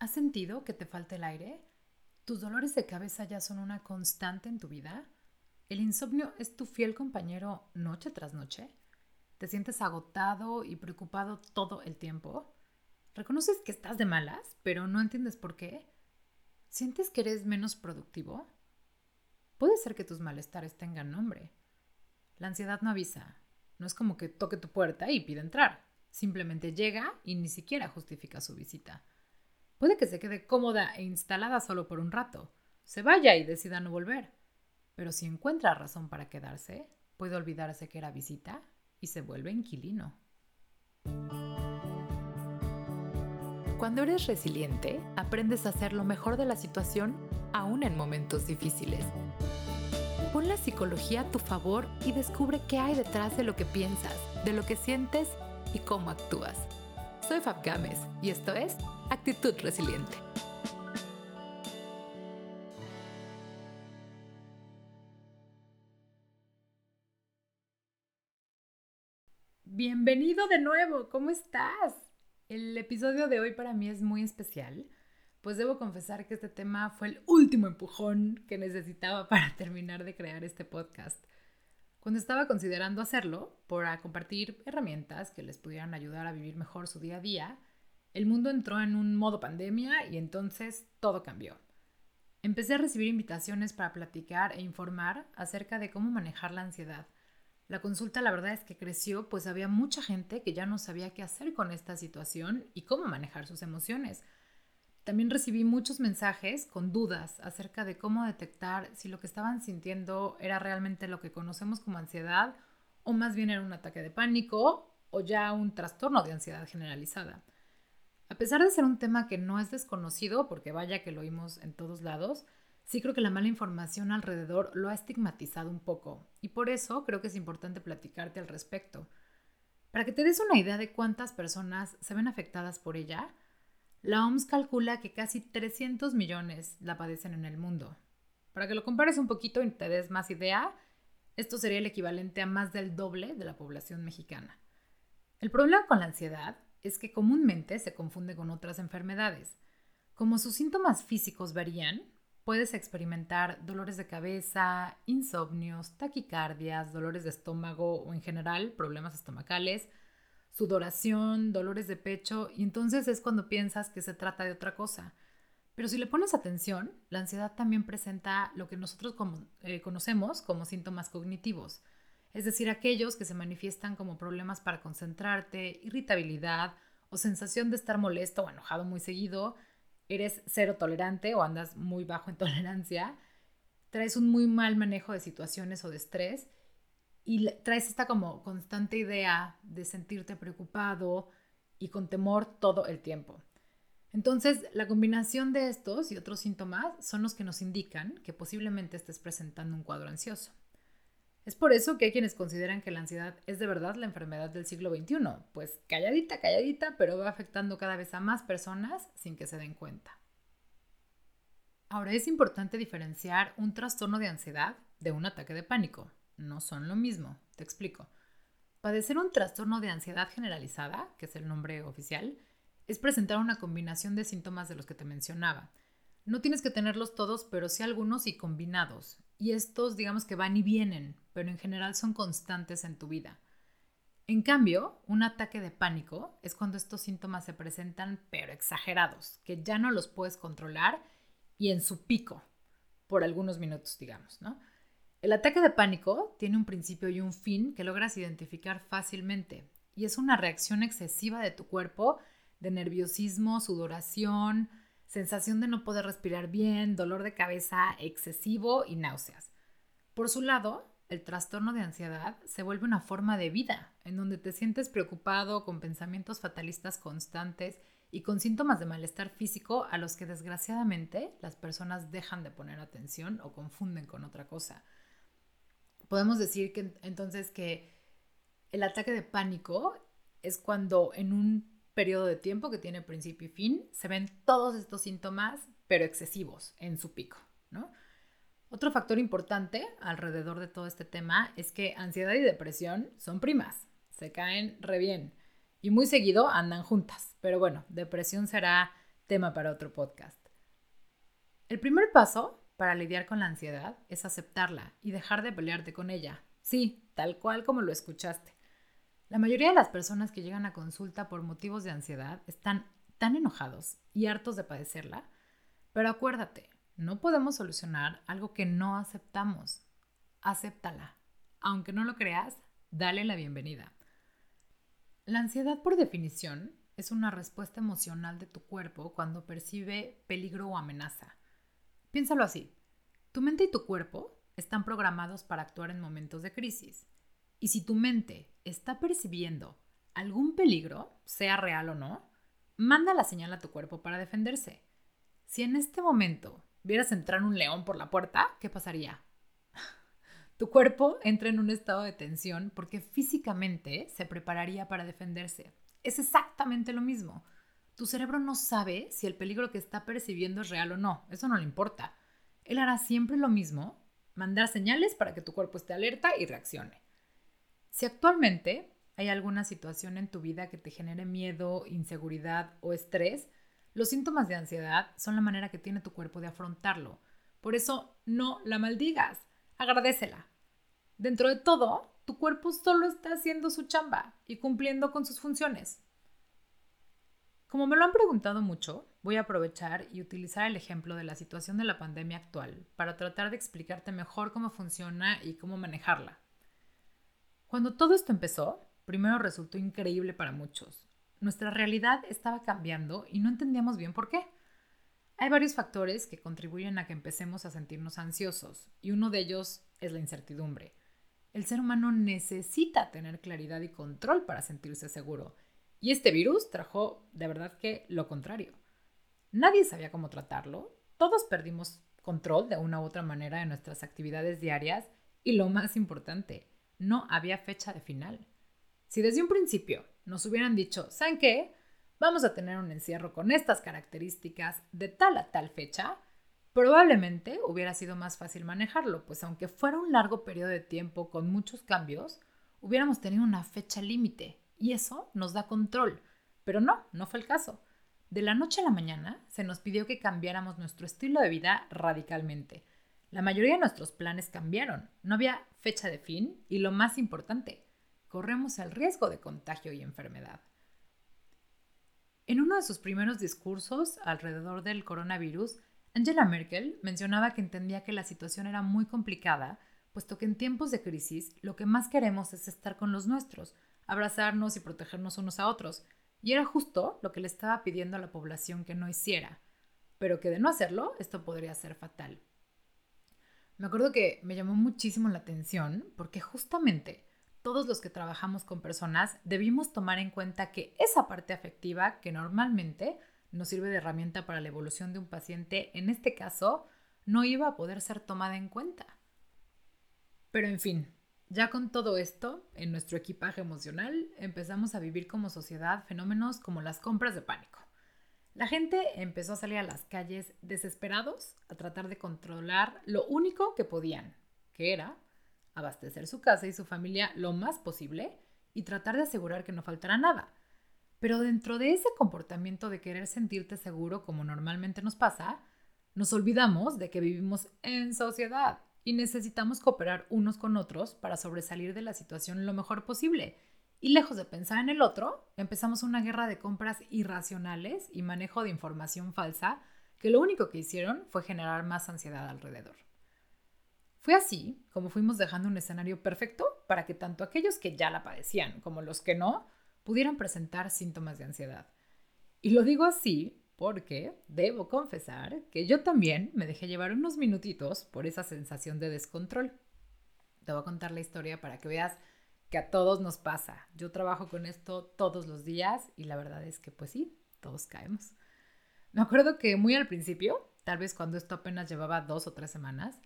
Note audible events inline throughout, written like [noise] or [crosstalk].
¿Has sentido que te falta el aire? ¿Tus dolores de cabeza ya son una constante en tu vida? ¿El insomnio es tu fiel compañero noche tras noche? ¿Te sientes agotado y preocupado todo el tiempo? ¿Reconoces que estás de malas, pero no entiendes por qué? ¿Sientes que eres menos productivo? Puede ser que tus malestares tengan nombre. La ansiedad no avisa. No es como que toque tu puerta y pida entrar. Simplemente llega y ni siquiera justifica su visita. Puede que se quede cómoda e instalada solo por un rato, se vaya y decida no volver. Pero si encuentra razón para quedarse, puede olvidarse que era visita y se vuelve inquilino. Cuando eres resiliente, aprendes a hacer lo mejor de la situación aún en momentos difíciles. Pon la psicología a tu favor y descubre qué hay detrás de lo que piensas, de lo que sientes y cómo actúas. Soy Fab Gámez y esto es Actitud Resiliente. Bienvenido de nuevo, ¿cómo estás? El episodio de hoy para mí es muy especial, pues debo confesar que este tema fue el último empujón que necesitaba para [laughs] terminar de crear este podcast. Cuando estaba considerando hacerlo, para compartir herramientas que les pudieran ayudar a vivir mejor su día a día, el mundo entró en un modo pandemia y entonces todo cambió. Empecé a recibir invitaciones para platicar e informar acerca de cómo manejar la ansiedad. La consulta la verdad es que creció pues había mucha gente que ya no sabía qué hacer con esta situación y cómo manejar sus emociones. También recibí muchos mensajes con dudas acerca de cómo detectar si lo que estaban sintiendo era realmente lo que conocemos como ansiedad o más bien era un ataque de pánico o ya un trastorno de ansiedad generalizada. A pesar de ser un tema que no es desconocido, porque vaya que lo oímos en todos lados, sí creo que la mala información alrededor lo ha estigmatizado un poco y por eso creo que es importante platicarte al respecto. Para que te des una idea de cuántas personas se ven afectadas por ella, la OMS calcula que casi 300 millones la padecen en el mundo. Para que lo compares un poquito y te des más idea, esto sería el equivalente a más del doble de la población mexicana. El problema con la ansiedad es que comúnmente se confunde con otras enfermedades. Como sus síntomas físicos varían, puedes experimentar dolores de cabeza, insomnios, taquicardias, dolores de estómago o en general problemas estomacales, sudoración, dolores de pecho, y entonces es cuando piensas que se trata de otra cosa. Pero si le pones atención, la ansiedad también presenta lo que nosotros eh, conocemos como síntomas cognitivos, es decir, aquellos que se manifiestan como problemas para concentrarte, irritabilidad o sensación de estar molesto o enojado muy seguido, eres cero tolerante o andas muy bajo en [laughs] tolerancia, traes un muy mal manejo de situaciones o de estrés y traes esta como constante idea de sentirte preocupado y con temor todo el tiempo. Entonces, la combinación de estos y otros síntomas son los que nos indican que posiblemente estés presentando un cuadro ansioso. Es por eso que hay quienes consideran que la ansiedad es de verdad la enfermedad del siglo XXI, pues calladita, calladita, pero va afectando cada vez a más personas sin que se den cuenta. Ahora es importante diferenciar un trastorno de ansiedad de un ataque de pánico no son lo mismo. Te explico. Padecer un trastorno de ansiedad generalizada, que es el nombre oficial, es presentar una combinación de síntomas de los que te mencionaba. No tienes que tenerlos todos, pero sí algunos y combinados. Y estos, digamos que van y vienen, pero en general son constantes en tu vida. En cambio, un ataque de pánico es cuando estos síntomas se presentan, pero exagerados, que ya no los puedes controlar y en su pico, por algunos minutos, digamos, ¿no? El ataque de pánico tiene un principio y un fin que logras identificar fácilmente y es una reacción excesiva de tu cuerpo de nerviosismo, sudoración, sensación de no poder respirar bien, dolor de cabeza excesivo y náuseas. Por su lado, el trastorno de ansiedad se vuelve una forma de vida, en donde te sientes preocupado, con pensamientos fatalistas constantes y con síntomas de malestar físico a los que desgraciadamente las personas dejan de poner atención o confunden con otra cosa podemos decir que entonces que el ataque de pánico es cuando en un periodo de tiempo que tiene principio y fin se ven todos estos síntomas, pero excesivos en su pico. Otro factor importante alrededor de todo este tema es que ansiedad y depresión son primas, se caen re bien y muy seguido andan juntas, pero bueno, depresión será tema para otro podcast. El primer paso para lidiar con la ansiedad es aceptarla y dejar de pelearte con ella. Sí, tal cual como lo escuchaste. La mayoría de las personas que llegan a consulta por motivos de ansiedad están tan enojados y hartos de padecerla, pero acuérdate, no podemos solucionar algo que no aceptamos. Acéptala. Aunque no lo creas, dale la bienvenida. La ansiedad, por definición, es una respuesta emocional de tu cuerpo cuando percibe peligro o amenaza. Piénsalo así. Tu mente y tu cuerpo están programados para actuar en momentos de crisis. Y si tu mente está percibiendo algún peligro, sea real o no, manda la señal a tu cuerpo para defenderse. Si en este momento vieras entrar un león por la puerta, ¿qué pasaría? [laughs] Tu cuerpo entra en un estado de tensión porque físicamente se prepararía para defenderse. Es exactamente lo mismo. Tu cerebro no sabe si el peligro que está percibiendo es real o no. Eso no le importa. Él hará siempre lo mismo, mandar señales para que tu cuerpo esté alerta y reaccione. Si actualmente hay alguna situación en tu vida que te genere miedo, inseguridad o estrés, los síntomas de ansiedad son la manera que tiene tu cuerpo de afrontarlo. Por eso no la maldigas, agradecela. Dentro de todo, tu cuerpo solo está haciendo su chamba y cumpliendo con sus funciones. Como me lo han preguntado mucho, voy a aprovechar y utilizar el ejemplo de la situación de la pandemia actual para tratar de explicarte mejor cómo funciona y cómo manejarla. Cuando todo esto empezó, primero resultó increíble para muchos. Nuestra realidad estaba cambiando y no entendíamos bien por qué. Hay varios factores que contribuyen a que empecemos a sentirnos ansiosos y uno de ellos es la incertidumbre. El ser humano necesita tener claridad y control para sentirse seguro y este virus trajo de verdad que lo contrario. Nadie sabía cómo tratarlo, todos perdimos control de una u otra manera de nuestras actividades diarias y lo más importante, no había fecha de final. Si desde un principio nos hubieran dicho, ¿saben qué? Vamos a tener un encierro con estas características de tal a tal fecha, probablemente hubiera sido más fácil manejarlo, pues aunque fuera un largo periodo de tiempo con muchos cambios, hubiéramos tenido una fecha límite y eso nos da control. Pero no, no fue el caso. De la noche a la mañana se nos pidió que cambiáramos nuestro estilo de vida radicalmente. La mayoría de nuestros planes cambiaron, no había fecha de fin y lo más importante, corremos el riesgo de contagio y enfermedad. En uno de sus primeros discursos alrededor del coronavirus, Angela Merkel mencionaba que entendía que la situación era muy complicada, puesto que en tiempos de crisis lo que más queremos es estar con los nuestros, abrazarnos y protegernos unos a otros, y era justo lo que le estaba pidiendo a la población que no hiciera, pero que de no hacerlo esto podría ser fatal. Me acuerdo que me llamó muchísimo la atención porque justamente todos los que trabajamos con personas debimos tomar en cuenta que esa parte afectiva que normalmente nos sirve de herramienta para la evolución de un paciente, en este caso, no iba a poder ser tomada en cuenta. Pero en fin, ya con todo esto en nuestro equipaje emocional, empezamos a vivir como sociedad fenómenos como las compras de pánico. La gente empezó a salir a las calles desesperados a tratar de controlar lo único que podían, que era abastecer su casa y su familia lo más posible y tratar de asegurar que no faltara nada. Pero dentro de ese comportamiento de querer sentirte seguro como normalmente nos pasa, nos olvidamos de que vivimos en sociedad y necesitamos cooperar unos con otros para sobresalir de la situación lo mejor posible y lejos de pensar en el otro, empezamos una guerra de compras irracionales y manejo de información falsa que lo único que hicieron fue generar más ansiedad alrededor. Fue así como fuimos dejando un escenario perfecto para que tanto aquellos que ya la padecían como los que no pudieran presentar síntomas de ansiedad. Y lo digo así porque debo confesar que yo también me dejé llevar unos minutitos por esa sensación de descontrol. Te voy a contar la historia para que veas que a todos nos pasa. Yo trabajo con esto todos los días y la verdad es que pues sí, todos caemos. Me acuerdo que muy al principio, tal vez cuando esto apenas llevaba dos o tres semanas,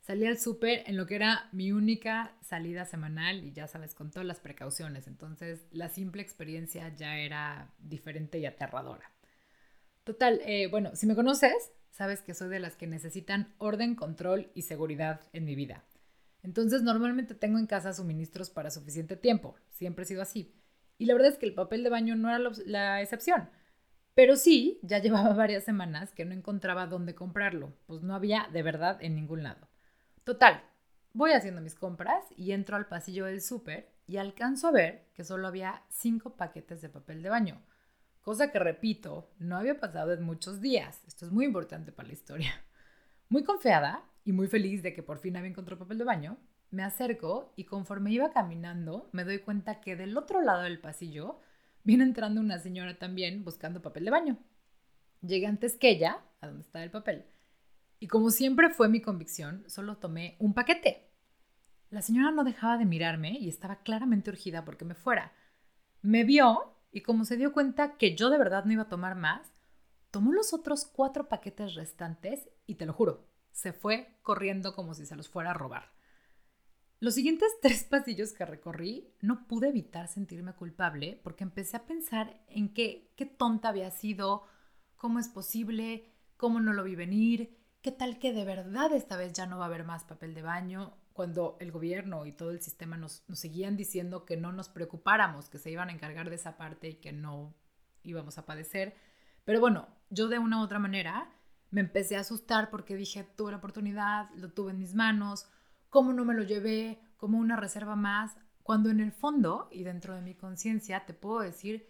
salí al súper en lo que era mi única salida semanal y ya sabes, con todas las precauciones. Entonces la simple experiencia ya era diferente y aterradora. Total, eh, bueno, si me conoces, sabes que soy de las que necesitan orden, control y seguridad en mi vida. Entonces normalmente tengo en casa suministros para suficiente tiempo, siempre ha sido así. Y la verdad es que el papel de baño no era la excepción. Pero sí, ya [laughs] llevaba varias semanas que no encontraba dónde comprarlo, pues no había de verdad en ningún lado. Total, voy haciendo mis compras y entro al pasillo del súper y alcanzo a ver que solo había cinco paquetes de papel de baño, cosa que repito, no había pasado en muchos días. Esto es muy importante para la historia. Muy confiada y muy feliz de que por fin había encontrado papel de baño, me acerco y conforme iba caminando me doy cuenta que del otro lado del pasillo viene entrando una señora también buscando papel de baño. Llegué antes que ella, a donde está el papel, y como siempre fue mi convicción, solo tomé un paquete. La señora no dejaba de mirarme y estaba claramente urgida porque me fuera. Me vio y como se dio cuenta que yo de verdad no iba a tomar más, tomó los otros cuatro paquetes restantes y te lo juro, se fue corriendo como si se los fuera a robar. Los siguientes [laughs] tres pasillos que recorrí no pude evitar sentirme culpable porque empecé a pensar en qué, qué tonta había sido, cómo es posible, cómo no lo vi venir, qué tal que de verdad esta vez ya no va a haber más papel de baño, cuando el gobierno y todo el sistema nos, nos seguían diciendo que no nos preocupáramos, que se iban a encargar de esa parte y que no íbamos a padecer. Pero bueno, yo de una u otra manera me empecé a asustar porque dije, tuve la oportunidad, lo tuve en mis manos, cómo no me lo llevé como una reserva más, cuando en el fondo y dentro de mi conciencia te puedo decir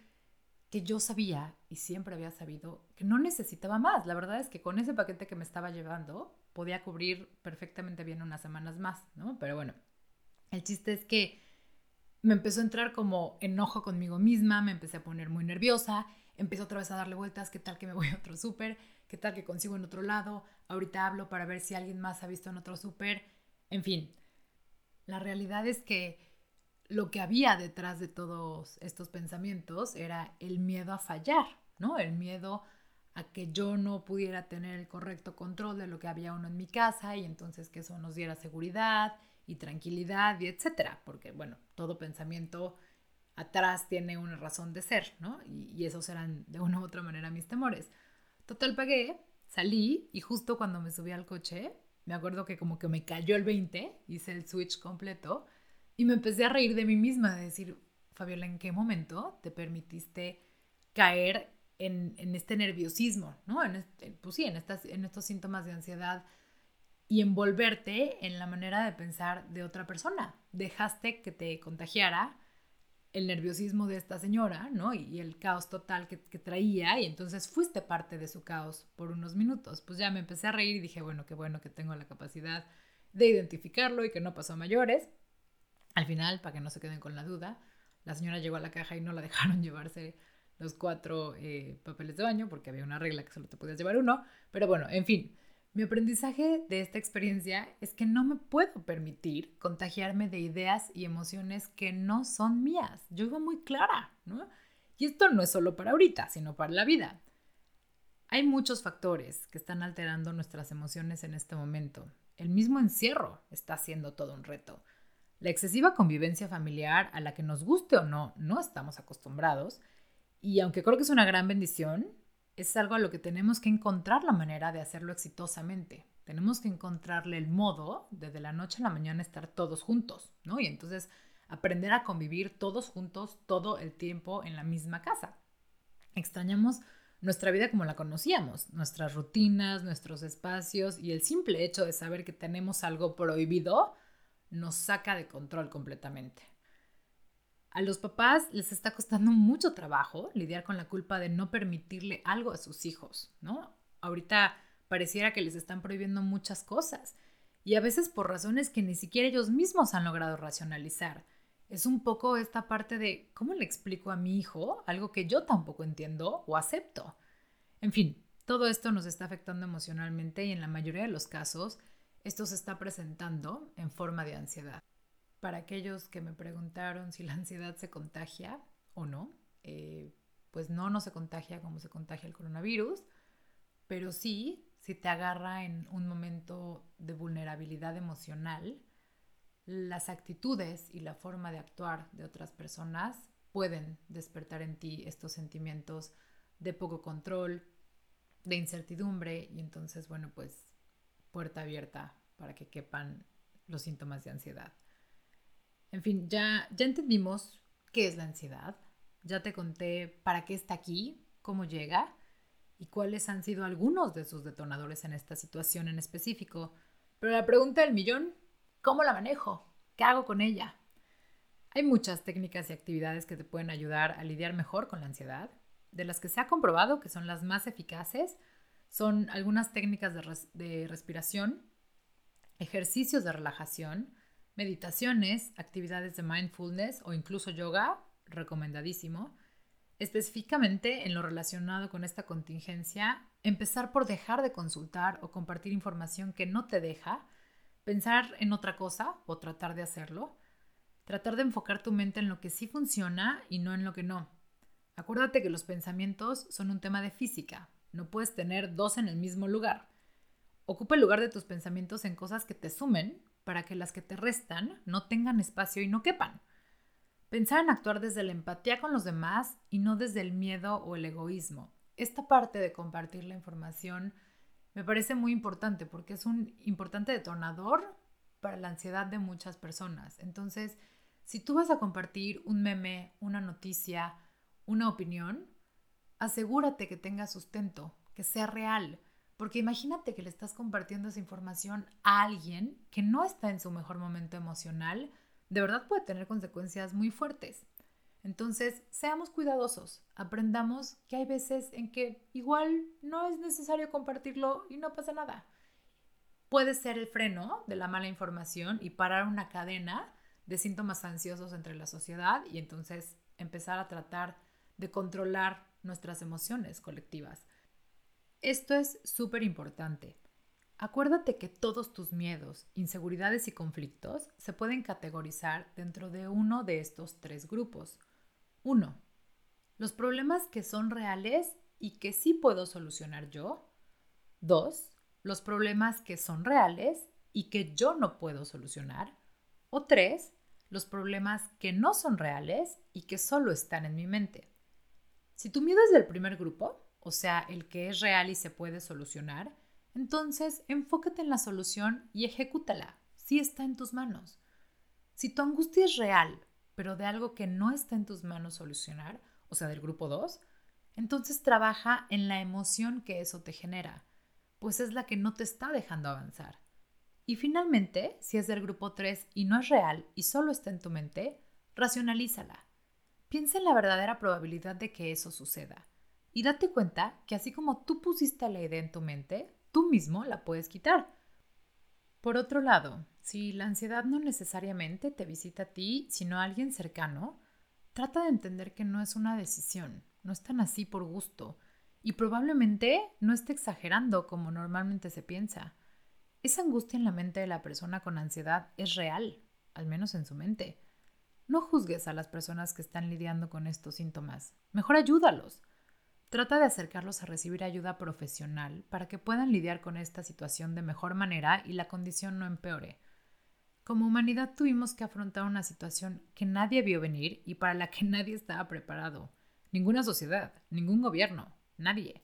que yo sabía y siempre había sabido que no necesitaba más. La verdad es que con ese paquete que me estaba llevando podía cubrir perfectamente bien unas semanas más, ¿no? Pero bueno, el chiste es que me empezó a entrar como enojo conmigo misma, me empecé a poner muy nerviosa, empecé otra vez a darle vueltas, ¿qué tal que me voy a otro súper? ¿Qué tal que consigo en otro lado? Ahorita hablo para ver si alguien más ha visto en otro súper. En fin, la realidad es que lo que había detrás de todos estos pensamientos era el miedo a fallar, ¿no? El miedo a que yo no pudiera tener el correcto control de lo que había uno en mi casa y entonces que eso nos diera seguridad y tranquilidad y etcétera, porque bueno, todo pensamiento atrás tiene una razón de ser, ¿no? Y, y esos eran de una u otra manera mis temores. Total, pagué, salí y justo cuando me subí al coche me acuerdo que como que me cayó el 20, hice el switch completo y me empecé a reír de mí misma, de decir, Fabiola, ¿en qué momento te permitiste caer en, este nerviosismo, ¿no? En pues sí, en, estas, en estos síntomas de ansiedad y envolverte en la manera de pensar de otra persona. Dejaste que te contagiara el nerviosismo de esta señora, ¿no? Y, el caos total que, traía, y entonces fuiste parte de su caos por unos minutos. Pues ya me empecé a reír y dije, bueno, qué bueno que tengo la capacidad de identificarlo y que no pasó a mayores. Al final, para que no se queden con la duda, la señora llegó a la caja y no la dejaron [laughs] llevarse los cuatro eh, papeles de baño porque había una regla que solo te podías llevar uno. Pero bueno, en fin, mi aprendizaje de esta experiencia es que no me puedo permitir contagiarme de ideas y emociones que no son mías. Yo iba muy clara, ¿no? Y esto no es solo para ahorita, sino para la vida. Hay muchos factores que están alterando nuestras emociones en este momento. El mismo encierro está siendo todo un reto. La excesiva convivencia familiar a la que nos guste o no, no estamos acostumbrados. Y aunque creo que es una gran bendición, es algo a lo que tenemos que encontrar la manera de hacerlo exitosamente. Tenemos que encontrarle el modo de la noche a la mañana estar todos juntos, ¿no? Y entonces aprender a convivir todos juntos todo el tiempo en la misma casa. Extrañamos nuestra vida como la conocíamos, nuestras rutinas, nuestros espacios y el simple hecho de saber que tenemos algo prohibido nos saca de control completamente. A los papás les está costando mucho trabajo lidiar con la culpa de no permitirle algo a sus hijos, ¿no? Ahorita pareciera que les están prohibiendo muchas cosas y a veces por razones que ni siquiera ellos mismos han logrado racionalizar. Es un poco esta parte de cómo le explico a mi hijo algo que yo tampoco entiendo o acepto. En fin, todo esto nos está afectando emocionalmente y en la mayoría de los casos esto se está presentando en forma de ansiedad para aquellos que me preguntaron si la [laughs] ansiedad se contagia o no, eh, pues no, no se contagia como se contagia el coronavirus, pero sí, si te agarra en un momento de vulnerabilidad emocional, las actitudes y la forma de actuar de otras personas pueden despertar en ti estos sentimientos de poco control, de incertidumbre y entonces, bueno, pues puerta abierta para que quepan los síntomas de ansiedad. En fin, ya, ya entendimos qué es la ansiedad, ya te conté para qué está aquí, cómo llega y cuáles han sido algunos de sus detonadores en esta situación en específico. Pero la pregunta del millón, ¿cómo la manejo? ¿Qué hago con ella? Hay muchas técnicas y actividades que te pueden ayudar a lidiar mejor con la ansiedad. De las que se ha comprobado que son las más eficaces, son algunas técnicas de, respiración, ejercicios de relajación, meditaciones, actividades de mindfulness o incluso yoga, recomendadísimo. Específicamente en lo relacionado con esta contingencia, empezar por dejar de consultar o compartir información que no te deja, pensar en otra cosa o tratar de hacerlo, tratar de enfocar tu mente en lo que sí funciona y no en lo que no. Acuérdate que los pensamientos son un tema de física, no puedes tener dos en el mismo lugar. Ocupa el lugar de tus pensamientos en cosas que te sumen para que las que te restan no tengan espacio y no quepan. Pensar en actuar desde la empatía con los demás y no desde el miedo o el egoísmo. Esta parte de compartir la información me parece muy importante porque es un importante detonador para la ansiedad de muchas personas. Entonces, si tú vas a compartir un meme, una noticia, una opinión, asegúrate que tenga sustento, que sea real, porque imagínate que le estás compartiendo esa información a alguien que no está en su mejor momento emocional, de verdad puede tener consecuencias muy fuertes. Entonces, seamos cuidadosos, aprendamos que hay veces en que igual no es necesario compartirlo y no pasa nada. Puede ser el freno de la mala información y parar una cadena de síntomas ansiosos entre la sociedad y entonces empezar a tratar de controlar nuestras emociones colectivas. Esto es súper importante. Acuérdate que todos tus miedos, inseguridades y conflictos se pueden categorizar dentro de uno de estos tres grupos. 1. Los problemas que son reales y que sí puedo solucionar yo. 2. Los problemas que son reales y que yo no puedo solucionar. O 3. Los problemas que no son reales y que solo están en mi mente. Si tu miedo es del primer grupo, o sea, el que es real y se puede solucionar, entonces enfócate en la solución y ejecútala, si está en tus manos. Si tu angustia es real, pero de algo que no está en tus manos solucionar, o sea, del grupo 2, entonces trabaja en la emoción que eso te genera, pues es la que no te está dejando avanzar. Y finalmente, si es del grupo 3 y no es real y solo está en tu mente, racionalízala. Piensa en la verdadera probabilidad de que eso suceda y date cuenta que así como tú pusiste la idea en tu mente, tú mismo la puedes quitar. Por otro lado, si la ansiedad no necesariamente te visita a ti, sino a alguien cercano, trata de entender que no es una decisión, no es tan así por gusto, y probablemente no esté exagerando como normalmente se piensa. Esa angustia en la mente de la persona con ansiedad es real, al menos en su mente. No juzgues a las personas que están lidiando con estos síntomas, mejor ayúdalos. Trata de acercarlos a recibir ayuda profesional para que puedan lidiar con esta situación de mejor manera y la condición no empeore. Como humanidad tuvimos que afrontar una situación que nadie vio venir y para la que [laughs] nadie estaba preparado. Ninguna sociedad, ningún gobierno, nadie.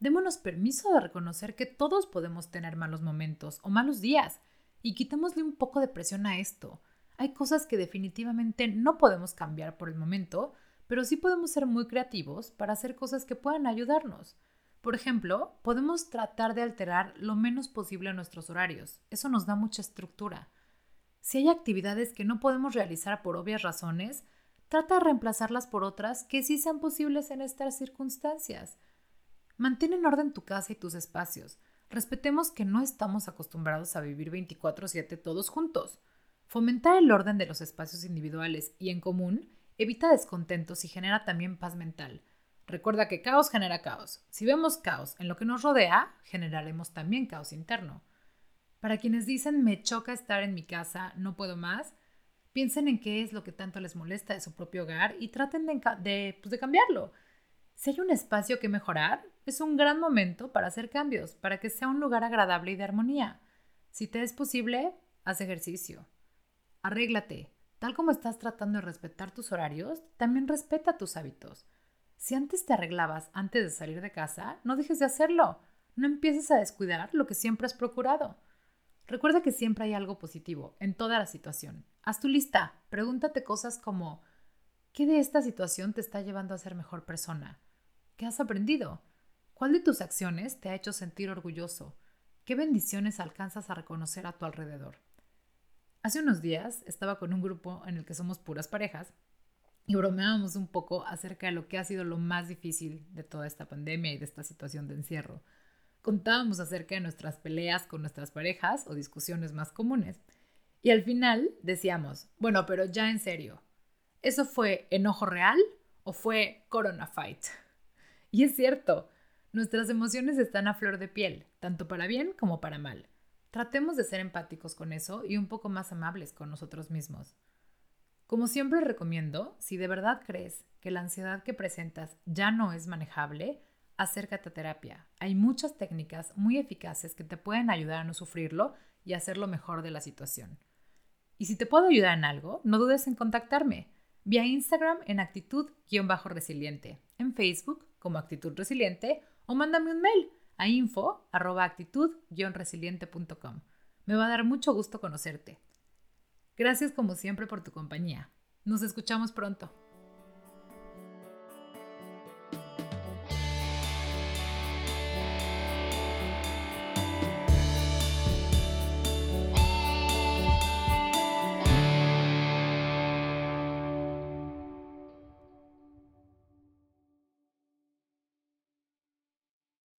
Démonos permiso de reconocer que todos podemos tener malos momentos o malos días y quitémosle un poco de presión a esto. Hay cosas que definitivamente no podemos cambiar por el momento, pero sí podemos ser muy creativos para hacer cosas que puedan ayudarnos. Por ejemplo, podemos tratar de alterar lo menos posible nuestros horarios. Eso nos da mucha estructura. Si hay actividades que no podemos realizar por obvias razones, trata de reemplazarlas por otras que sí sean posibles en estas circunstancias. Mantén en orden tu casa y tus espacios. Respetemos que no estamos acostumbrados a vivir 24/7 todos juntos. Fomentar el orden de los espacios individuales y en común evita descontentos y genera también paz mental. Recuerda que caos genera caos. Si vemos caos en lo que nos rodea, generaremos también caos interno. Para quienes dicen me choca estar en mi casa, no puedo más, piensen en qué es lo que tanto les molesta de su propio hogar y traten de, pues, cambiarlo. Si hay un espacio que mejorar, es un gran momento para hacer cambios, para que sea un lugar agradable y de armonía. Si te es posible, haz ejercicio. Arréglate, Tal como estás tratando de respetar tus horarios, también respeta tus hábitos. Si antes te arreglabas antes de salir de casa, no dejes de hacerlo. No empieces a descuidar lo que siempre has procurado. Recuerda que siempre hay algo positivo en toda la situación. Haz tu lista. Pregúntate cosas como ¿qué de esta situación te está llevando a ser mejor persona? ¿Qué has aprendido? ¿Cuál de tus acciones te ha hecho sentir orgulloso? ¿Qué bendiciones alcanzas a reconocer a tu alrededor? Hace unos días estaba con un grupo en el que somos puras parejas y bromeábamos un poco acerca de lo que ha sido lo más difícil de toda esta pandemia y de esta situación de encierro. Contábamos acerca de nuestras peleas con nuestras parejas o discusiones más comunes. Y al final decíamos, bueno, pero ya en serio, ¿eso fue enojo real o fue corona fight? Y es cierto, Nuestras emociones están a flor de piel, tanto para bien como para mal. Tratemos de ser empáticos con eso y un poco más amables con nosotros mismos. Como siempre recomiendo, si de verdad crees que la ansiedad que presentas ya no es manejable, acércate a terapia. Hay muchas técnicas muy eficaces que te pueden ayudar a no sufrirlo y hacerlo mejor de la situación. Y si te puedo ayudar en algo, no dudes en contactarme vía Instagram en actitud-resiliente, en Facebook como actitud resiliente o mándame un mail a info@actitud-resiliente.com. Me va a dar mucho gusto conocerte. Gracias como siempre por tu compañía. Nos escuchamos pronto.